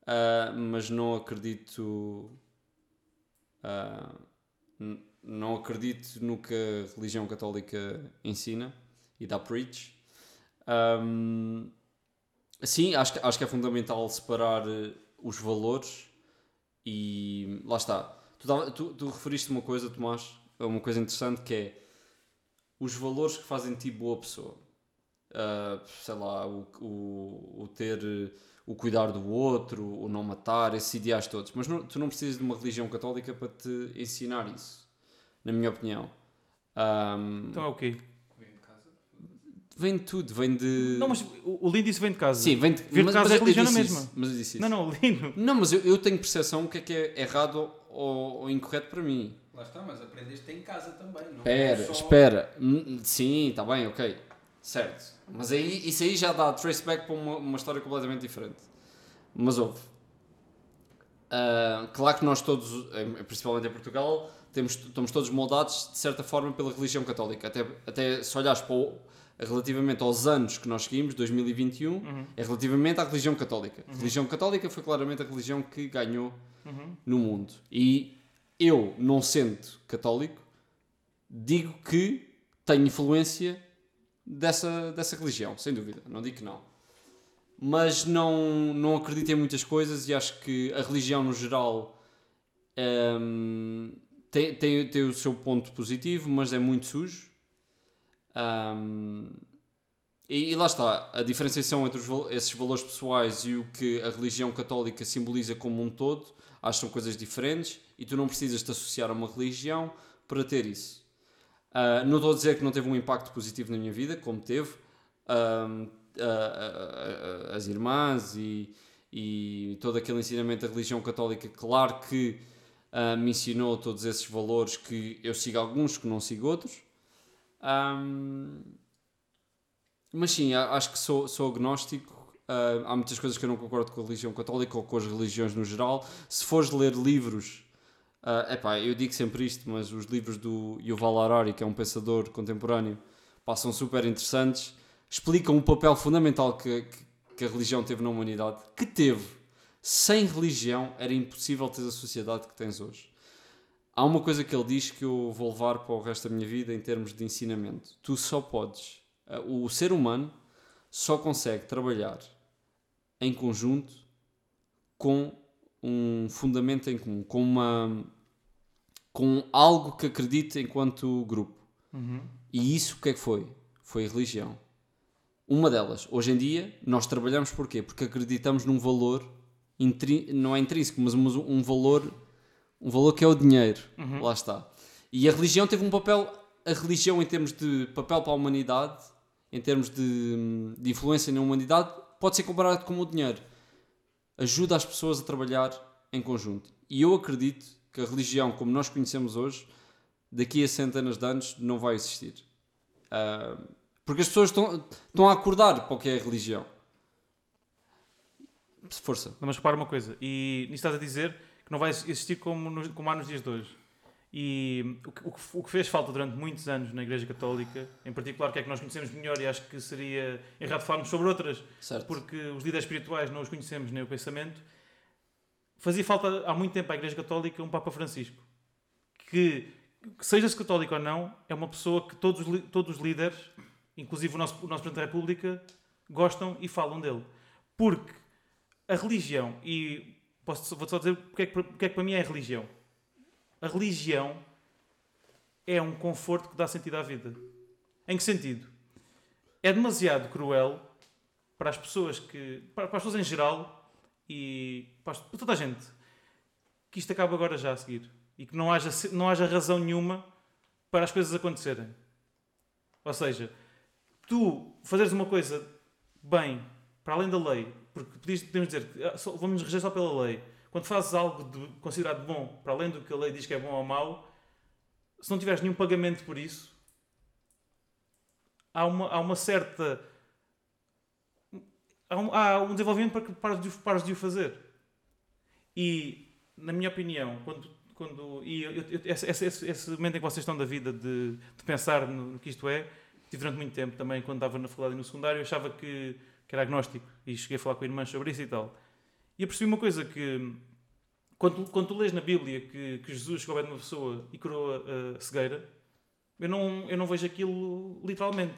Ah, mas não acredito. n- não acredito no que a religião católica ensina e dá preach. Ahm, sim, acho que, acho que é fundamental separar eh, os valores e lá está. Tu, tu, tu referiste uma coisa, Tomás, uma coisa interessante que é os valores que fazem ti boa pessoa. Ah, sei lá, o, o, o ter o cuidar do outro, o não matar, esses ideais todos. Mas não- tu não precisas de uma religião católica para te ensinar isso, na minha opinião. Ahm, Então é o quê? vem de tudo, vem de. Não, mas o, o Lindo disse vem de casa. Sim, vem de. Vir de mas- casa mas é religião na disse mesma. isso, Mas eu disse isso. Não, não, o Lindo. Não, mas eu, eu tenho percepção o que é que é errado ou, ou incorreto para mim. Lá está, mas aprendeste em casa também, não Espera, espera. Hum, Sim, está bem, ok. Certo. Mas aí, isso aí já dá traceback para uma, uma história completamente diferente. Mas houve. Ah, claro que nós todos, principalmente em Portugal, temos, estamos todos moldados de certa forma pela religião católica. Até, até se olhares para o, relativamente aos anos que nós seguimos, 2021, é relativamente à religião católica. A religião católica foi claramente a religião que ganhou no mundo. E eu, não sendo católico, digo que tenho influência dessa, dessa religião, sem dúvida, não digo que não. Mas não, não acredito em muitas coisas e acho que a religião no geral hum, tem, tem, tem o seu ponto positivo, mas é muito sujo. Ahm, e, e lá está, a diferenciação entre os esses valores pessoais e o que a religião católica simboliza como um todo, acho que são coisas diferentes e tu não precisas te associar a uma religião para ter isso. Ah, não estou a dizer que não teve um impacto positivo na minha vida, como teve. A- a- as irmãs e, e todo aquele ensinamento da religião católica, claro que me ensinou todos esses valores que eu sigo alguns, que não sigo outros. Ahm, mas sim, acho que sou, sou agnóstico. Há muitas coisas que eu não concordo com a religião católica ou com as religiões no geral. Se fores ler livros, é epá, eu digo sempre isto, mas os livros do Yuval Harari, que é um pensador contemporâneo, são super interessantes. Explicam o papel fundamental que, que, que a religião teve na humanidade. Que teve. Sem religião era impossível ter a sociedade que tens hoje. Há uma coisa que ele diz que eu vou levar para o resto da minha vida em termos de ensinamento. Tu só podes. uh, O ser humano só consegue trabalhar em conjunto com um fundamento em comum, com uma com algo que acredite enquanto grupo. E isso o que é que foi? Foi a religião. Uma delas, hoje em dia, nós trabalhamos porquê? Porque acreditamos num valor, não é intrínseco, mas um, valor, um valor que é o dinheiro. Lá está. E a religião teve um papel, a religião em termos de papel para a humanidade, em termos de, de influência na humanidade, pode ser comparado com o dinheiro. Ajuda as pessoas a trabalhar em conjunto. E eu acredito que a religião, como nós conhecemos hoje, daqui a centenas de anos não vai existir. Ah, porque as pessoas estão, estão a acordar para o que é a religião. Força. Não, mas repara uma coisa, e nisso estás a dizer que não vai existir como, nos- como há nos dias de hoje. E o que, o que- o que fez falta durante muitos anos na Igreja Católica, em particular, que é que nós conhecemos melhor, e acho que seria errado falarmos sobre outras, Certo. porque os líderes espirituais não os conhecemos nem o pensamento, fazia falta há muito tempo à Igreja Católica um Papa Francisco. Que, seja-se católico ou não, é uma pessoa que todos, os todos os líderes, inclusive o nosso, o nosso Presidente da República, gostam e falam dele. Porque a religião, e posso, vou só dizer porque é, que, porque é que para mim é a religião. A religião é um conforto que dá sentido à vida. Em que sentido? É demasiado cruel para as pessoas que. para as pessoas em geral e para, toda a gente que isto acaba agora já a seguir e que não haja, não haja razão nenhuma para as coisas acontecerem. Ou seja, tu fazeres uma coisa bem, para além da lei, porque podemos dizer ah, vamos reger só pela lei. Quando fazes algo de- considerado bom, para além do que a lei diz que é bom ou mau, se não tiveres nenhum pagamento por isso, há uma, há uma certa. Há um, há um desenvolvimento para que pares de, pares de o fazer. E, na minha opinião, quando. quando e eu- eu- esse, esse, esse- momento em que vocês estão da vida de, de pensar no, no que isto é, tive durante muito tempo também, quando estava na faculdade e no secundário, eu achava que, que era agnóstico e cheguei a falar com irmãs sobre isso e tal. E eu percebi uma coisa que quando, tu- quando tu lês na Bíblia que, que Jesus chegou de uma pessoa e curou a, a cegueira, eu não, eu não vejo aquilo literalmente.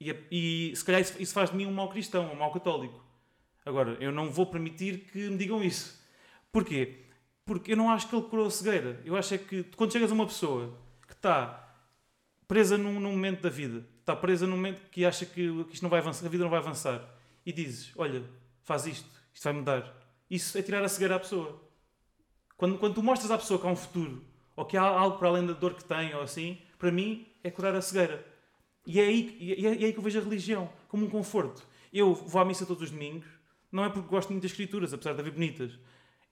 E, a- e se calhar isso, isso faz de mim um mau cristão, um mau católico. Agora, eu não vou permitir que me digam isso. Porquê? Porque eu não acho que ele curou a cegueira. Eu acho é que quando chegas a uma pessoa que está presa num, num momento da vida, está presa num momento que acha que, que isto não vai avançar, a vida não vai avançar, e dizes: Olha, faz isto, isto vai mudar. Isso é tirar a cegueira à pessoa. Quando, quando tu mostras à pessoa que há um futuro, ou que há algo para além da dor que tem, ou assim, para mim é curar a cegueira. E é aí, e é, e é aí que eu vejo a religião, como um conforto. Eu vou à missa todos os domingos, não é porque gosto muito das escrituras, apesar de haver bonitas.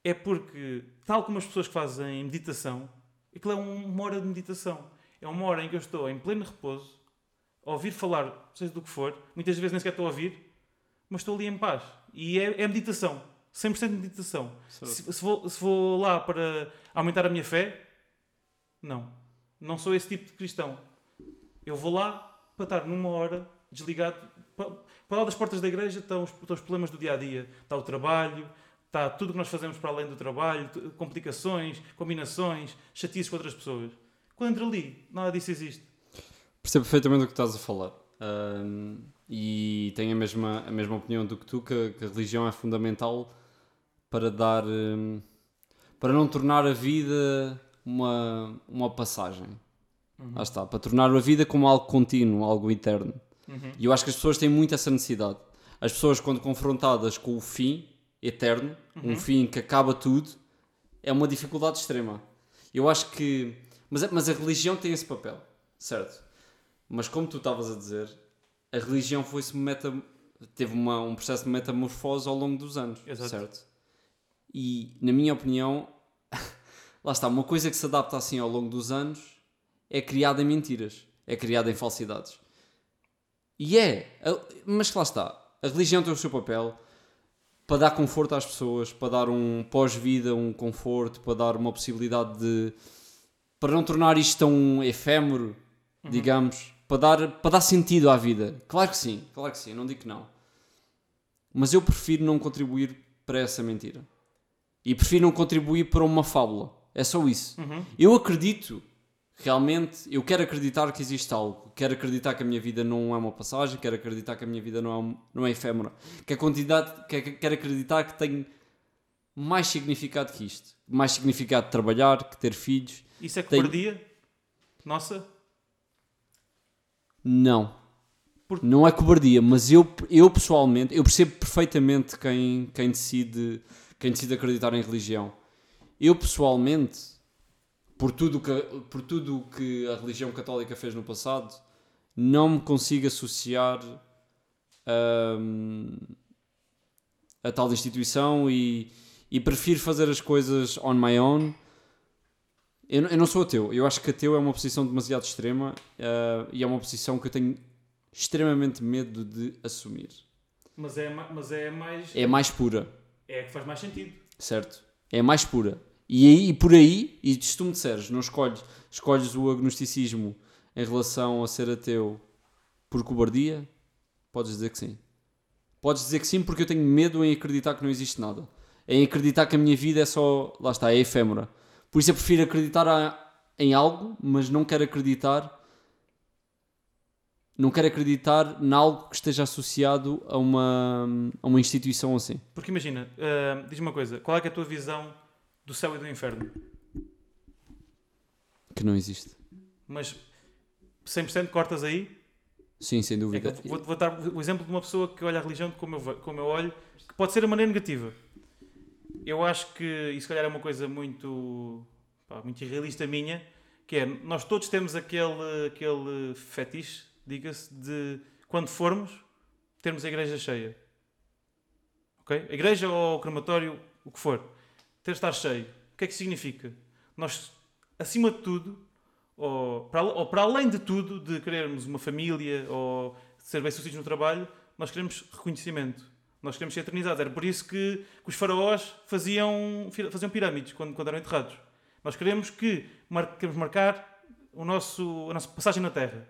É porque, tal como as pessoas que fazem meditação, aquilo é um- uma hora de meditação. É uma hora em que eu estou em pleno repouso, a ouvir falar, seja do que for, muitas vezes nem sequer estou a ouvir, mas estou ali em paz. E é, é meditação. 100% de meditação. Se, se vou, se vou lá para aumentar a minha fé, não. Não sou esse tipo de cristão. Eu vou lá para estar numa hora desligado. Para, para lá das portas da igreja estão os, estão os problemas do dia a dia. Está o trabalho, está tudo o que nós fazemos para além do trabalho, complicações, combinações, chatices com outras pessoas. Quando entro ali, nada disso existe. Percebo perfeitamente o que estás a falar. Ahm, e tenho a mesma, a mesma opinião do que tu, que, que a religião é fundamental para dar. hum, para não tornar a vida uma, uma passagem. Uhum. Lá está, para tornar a vida como algo contínuo, algo eterno. Uhum. E eu acho que as pessoas têm muito essa necessidade. As pessoas, quando confrontadas com o fim eterno, Uhum. um fim que acaba tudo, é uma dificuldade extrema. Eu acho que. Mas, a- mas a religião tem esse papel, certo? Mas como tu estavas a dizer, a religião foi-se meta. teve uma, um processo de metamorfose ao longo dos anos, Exato. certo? E, na minha opinião, lá está, uma coisa que se adapta assim ao longo dos anos é criada em mentiras, é criada em falsidades. E é, mas lá está, a religião tem o seu papel para dar conforto às pessoas, para dar um pós-vida, um conforto, para dar uma possibilidade de. para não tornar isto tão efêmero, digamos, para dar, para dar sentido à vida. Claro que sim, claro que sim, não digo que não. Mas eu prefiro não contribuir para essa mentira. E prefiro não contribuir para uma fábula. É só isso. Uhum. Eu acredito, realmente, eu quero acreditar que existe algo. Quero acreditar que a minha vida não é uma passagem, quero acreditar que a minha vida não é, um- não é efêmera. Que a quantidade, que- que- quero acreditar que tem mais significado que isto. Mais significado de trabalhar, que ter filhos. Isso é Tem- cobardia? Nossa? Não. Não é cobardia, mas eu, eu pessoalmente, eu percebo perfeitamente quem, quem, decide, quem decide acreditar em religião. Eu pessoalmente, por tudo que, por tudo o que a religião católica fez no passado, não me consigo associar hum, a tal instituição e, e prefiro fazer as coisas on my own. Eu, não- eu não sou ateu, eu acho que ateu é uma posição demasiado extrema eh, e é uma posição que eu tenho extremamente medo de assumir. Mas é, ma- mas é mais. É mais pura, É a que faz mais sentido. certo? É mais pura. E aí, e por aí, e se tu me disseres, não escolhes, escolhes o agnosticismo em relação a ser ateu por cobardia, podes dizer que sim. Podes dizer que sim porque eu tenho medo em acreditar que não existe nada. Em acreditar que a minha vida é só, lá está, é efêmera. Por isso eu prefiro acreditar a- em algo, mas não quero acreditar não quero acreditar em algo que esteja associado a uma, a uma instituição assim. Porque imagina, ah, diz-me uma coisa: qual é, é a tua visão do céu e do inferno? Que não existe. Mas 100% cortas aí? Sim, sem É dúvida. eu vou, vou dar o exemplo de uma pessoa que olha a religião como eu, como eu olho, que pode ser a maneira negativa. Eu acho que, se calhar é uma coisa muito, pá, muito irrealista minha, que é, nós todos temos aquele, aquele fetiche, diga-se, de quando formos, termos a igreja cheia. Ok? A igreja ou o crematório, o que for. Ter estar cheio. O que é que significa? Nós, acima de tudo, ou para, ou para além de tudo, de querermos uma família ou ser bem-sucedidos no trabalho, nós queremos reconhecimento. Nós queremos ser eternizados. Era por isso que, que os faraós faziam, faziam pirâmides quando, quando eram enterrados. Nós queremos que mar- queremos marcar o nosso, a nossa passagem na Terra.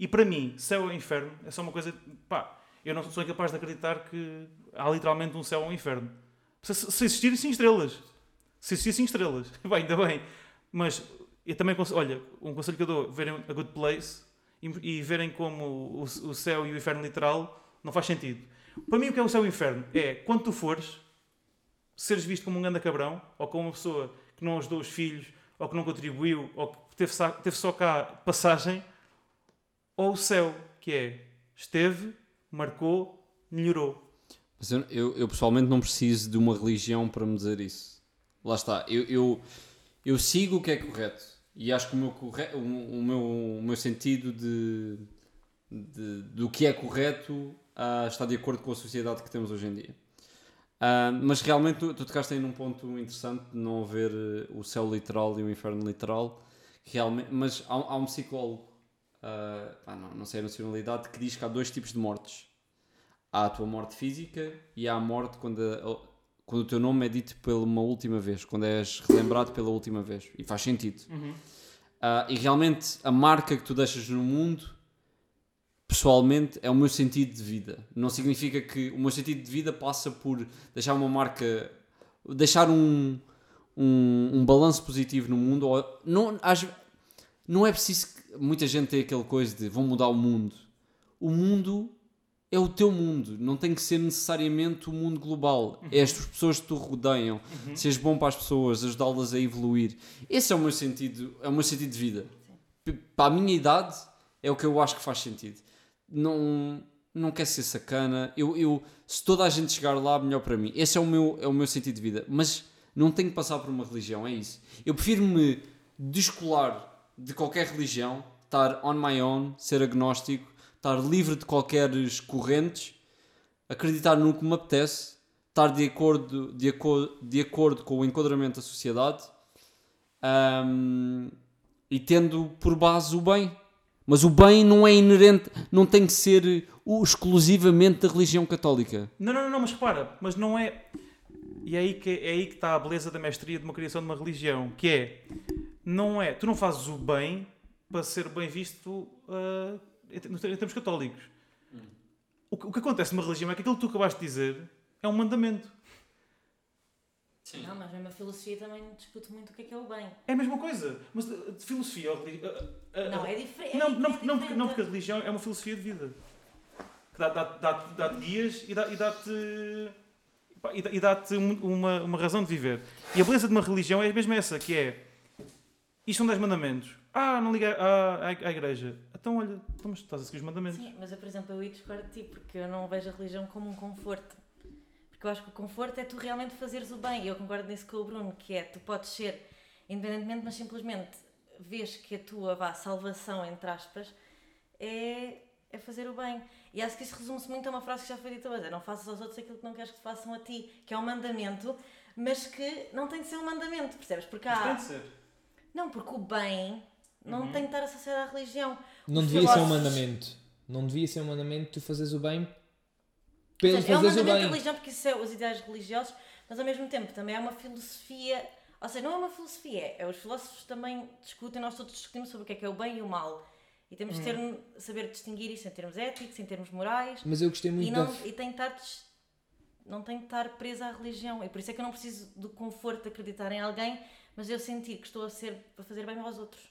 E para mim, céu e inferno é só uma coisa. Pá, eu não sou incapaz de acreditar que há literalmente um céu ou um inferno. Se, se existirem, sim, estrelas. Se existissem estrelas. Bem, ainda bem. Mas eu também, olha, um conselho que eu dou, verem A Good Place e, e verem como o, o céu e o inferno literal não faz sentido. Para mim, o que é o céu e o inferno? É, quando tu fores, seres visto como um ganda cabrão, ou como uma pessoa que não ajudou os filhos, ou que não contribuiu, ou que teve, teve só cá passagem, ou o céu, que é, esteve, marcou, melhorou. Mas eu, eu, eu pessoalmente não preciso de uma religião para me dizer isso. Lá está. Eu, eu, eu sigo o que é correto. E acho que o meu, corre... o, o meu, o meu sentido de, de- do que é correto ah, está de acordo com a sociedade que temos hoje em dia. Ah, mas realmente tu, tu tocaste aí num ponto interessante de não haver eh, o céu literal e o inferno literal. Realmente, mas há, há um psicólogo, pá, não, não sei a nacionalidade, que diz que há dois tipos de mortes há a tua morte física e há a morte quando, a- quando o teu nome é dito pela uma última vez, quando és relembrado pela última vez. E faz sentido. Ah, e realmente a marca que tu deixas no mundo, pessoalmente, é o meu sentido de vida. Não significa que o meu sentido de vida passa por deixar uma marca, deixar um, um, um balanço positivo no mundo. Ou, não, às- não é preciso que muita gente tenha aquele coisa de vão mudar o mundo. O mundo é o teu mundo, não tem que ser necessariamente o mundo global. É as pessoas que te rodeiam, seres bom para as pessoas, ajudá-las a evoluir. Esse é o meu sentido, é o meu sentido de vida. P- Para a minha idade, é o que eu acho que faz sentido. Não, não quer ser sacana. Eu, eu, se toda a gente chegar lá, melhor para mim. Esse é o meu, é o meu sentido de vida. Mas não tenho que passar por uma religião, é isso. Eu prefiro me descolar de qualquer religião, estar on my own, ser agnóstico, estar livre de qualquer correntes, acreditar no que me apetece, estar de acordo, de acordo, de acordo com o enquadramento da sociedade ahm, e tendo por base o bem. Mas o bem não é inerente, não tem que ser o exclusivamente da religião católica. Não, não, não, mas repara, mas não é. E é aí que, é aí que está a beleza da mestria de uma criação de uma religião, que é. Não é. Tu não fazes o bem para ser bem visto ah, em ter- em termos católicos. O, que, o que acontece numa religião é que aquilo que tu acabaste de dizer é um mandamento. Não, mas mesmo a filosofia também discute muito o que é que é o bem. É a mesma coisa. Mas de, filosofia ou religi- ah, ah, Não, é diferente. Não, é, não, é não, porque, não porque a religião é uma filosofia de vida. Que dá- dá- dá- dá-te guias e dá- dá-te e dá- e dá-te um- uma, uma razão de viver. E a beleza de uma religião é mesmo essa, que é isto são 10 mandamentos. Ah, não liga à, à, à igreja. Então olha, então, mas estás a seguir os mandamentos. Sim, mas eu, por exemplo, eu discordo de ti porque eu não vejo a religião como um conforto. Porque eu acho que o conforto é tu realmente fazeres o bem. E eu concordo nisso com o Bruno, que é tu podes ser independentemente, mas simplesmente vês que a tua vá, salvação, entre aspas, é, é fazer o bem. E acho que isso resume-se muito a uma frase que já foi dita hoje: é não faças aos outros aquilo que não queres que te façam a ti, que é um mandamento, mas que não tem de ser um mandamento, percebes? Porque Mas há. tem de ser. Não, porque o bem não tem de estar associado à religião. Não Os devia ser um mandamento. Não devia ser um mandamento tu fazeres o bem pelo seja, é um fazeres o mandamento bem. da religião porque isso é os ideais religiosos, mas ao mesmo tempo também é uma filosofia. Ou seja, não é uma filosofia, é os filósofos também discutem, nós todos discutimos sobre o que é que é o bem e o mal. E temos de ter, saber distinguir isso em termos éticos, em termos morais, Mas eu gostei muito e, não, da. e tem de estar, não tem de estar presa à religião. E por isso é que eu não preciso do conforto de acreditar em alguém, mas eu sentir que estou a ser a fazer bem aos outros.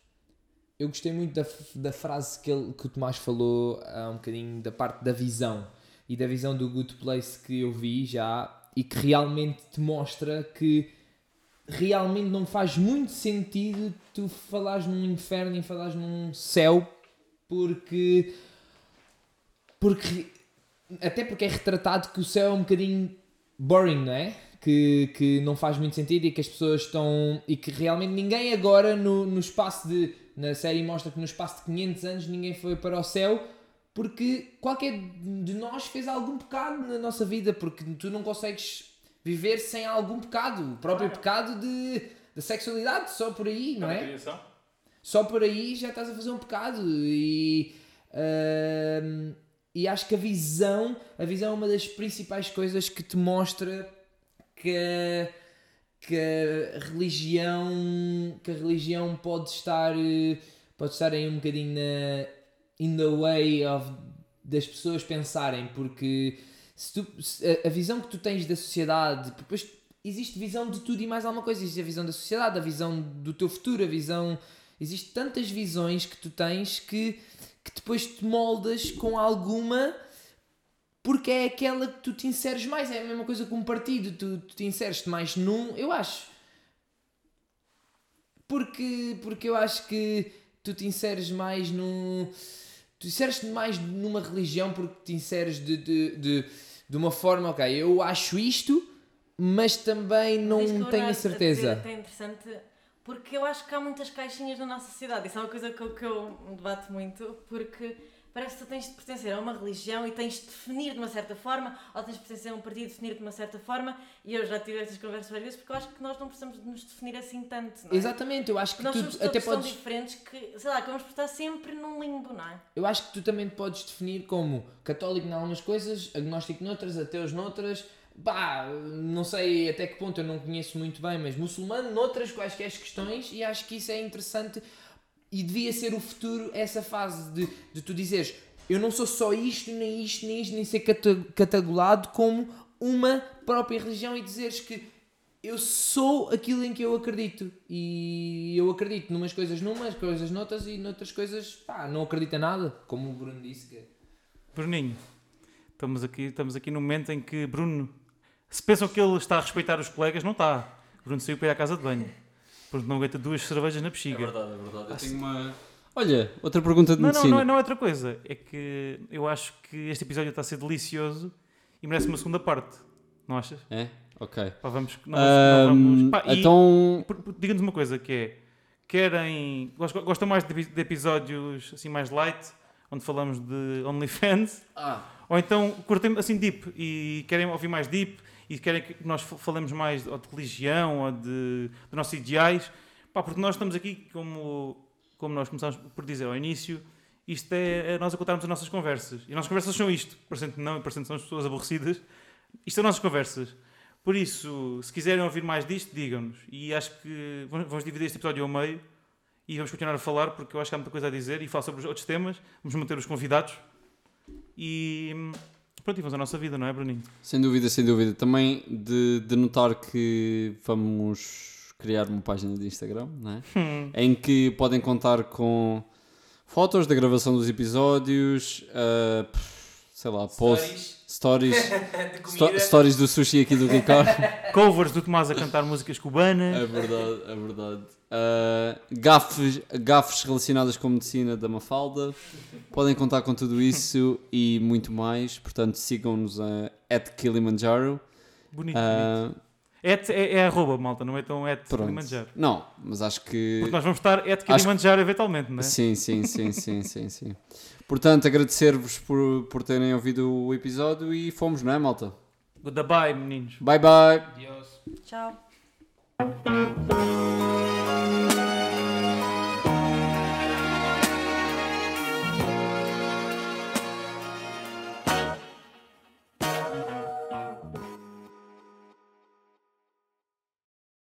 Eu gostei muito da, da frase que, ele, que o Tomás falou há um bocadinho da parte da visão e da visão do Good Place que eu vi já e que realmente te mostra que realmente não faz muito sentido tu falares num inferno e falares num céu porque porque até porque é retratado que o céu é um bocadinho boring, não é? Que, que não faz muito sentido e que as pessoas estão. e que realmente ninguém agora no, no espaço de. Na série mostra que no espaço de 500 anos ninguém foi para o céu porque qualquer de nós fez algum pecado na nossa vida, porque tu não consegues viver sem algum pecado. O próprio pecado de, da sexualidade, só por aí, não é? Criação. só por aí já estás a fazer um pecado e ahm, e acho que a visão a visão é uma das principais coisas que te mostra que que a religião que a religião pode estar eh, pode estar aí um bocadinho na in the way of das pessoas pensarem porque se tu, se a, visão que tu tens da sociedade depois existe visão de tudo e mais alguma coisa existe a visão da sociedade a visão do teu futuro a visão Existem tantas visões que tu tens que, que depois te moldas com alguma porque é aquela que tu te inseres mais. É a mesma coisa com um partido, tu, tu te inseres mais num, eu acho. Porque, porque eu acho que tu te inseres mais num. Tu inseres mais numa religião porque te inseres de, de, de, de uma forma, ok, eu acho isto, mas também não que tenho a certeza. É interessante porque eu acho que há muitas caixinhas na nossa sociedade. Isso é uma coisa que eu, que eu debato muito porque parece que tu tens de pertencer a uma religião e tens de definir de uma certa forma ou tens de pertencer a um partido e definir de uma certa forma e eu já tive estas conversas várias vezes porque eu acho que nós não precisamos de nos definir assim tanto, não é? Exatamente, eu acho que Nós tu somos todos até podes. diferentes que, sei lá, que vamos estar sempre num limbo, não é? Eu acho que tu também te podes definir como católico em algumas coisas, agnóstico noutras, ateus noutras. Pá, não sei até que ponto eu não conheço muito bem, mas muçulmano noutras quaisquer questões e acho que isso é interessante e devia ser o futuro essa fase de, de tu dizeres eu não sou só isto, nem isto, nem isto, nem ser cata- catalogado como uma própria religião e dizeres que eu sou aquilo em que eu acredito e eu acredito numas coisas numas, coisas noutras e noutras coisas pá, não acredito em nada, como o Bruno disse que Bruninho, Estamos aqui, estamos aqui no momento em que Bruno, se pensam que ele está a respeitar os colegas, não está. Bruno saiu para ir à casa de banho. Porque não aguenta duas cervejas na É bexiga. verdade, é verdade. Eu tenho uma. Olha, outra pergunta de não, não, medicina. não, é- não é outra coisa. É que eu acho que este episódio está a ser delicioso e merece uma segunda parte. Não achas? É? Ok. Pá, vamos, não, não Ahm, vamos. Pá, então. Diga-nos uma coisa que é. Querem. gost- Gostam mais de, epi- de episódios assim mais light, onde falamos de OnlyFans? Ah, Ou então curtem assim deep e querem ouvir mais deep e querem que nós fa- falemos mais ou de religião ou de, de nossos ideais. Pá, porque nós estamos aqui, como, como nós começámos por dizer ao início, isto é, é nós a contarmos as nossas conversas. E as nossas conversas são isto. Parecendo que não, parecendo que somos pessoas aborrecidas. Isto são nossas conversas. Por isso, se quiserem ouvir mais disto, digam-nos. E acho que vamos dividir este episódio ao meio e vamos continuar a falar porque eu acho que há muita coisa a dizer e falar sobre os outros temas. Vamos manter os convidados e pronto, e vamos à nossa vida, não é, Bruninho? sem dúvida, sem dúvida. Também de, de notar que vamos criar uma página de Instagram, não é? Hum. em que podem contar com fotos da gravação dos episódios, pff, sei lá, posts, stories, de sto- comida. stories do sushi aqui do Ricardo. Covers do Tomás a cantar músicas cubanas. É verdade, é verdade. Ah, gafes, gafes relacionadas com medicina da Mafalda. Podem contar com tudo isso e muito mais. Portanto, sigam-nos a at Kilimanjaro. Bonito, bonito. Ah, Et é, é arroba, malta, não é tão pronto. Kilimanjaro. Não, mas acho que. Porque nós vamos estar et Kilimanjaro eventualmente, não é? Sim, sim, sim, sim, sim, sim. Portanto, agradecer-vos por, por terem ouvido o episódio e fomos, não é, malta? Goodbye, meninos. Bye bye! Adiós. Tchau.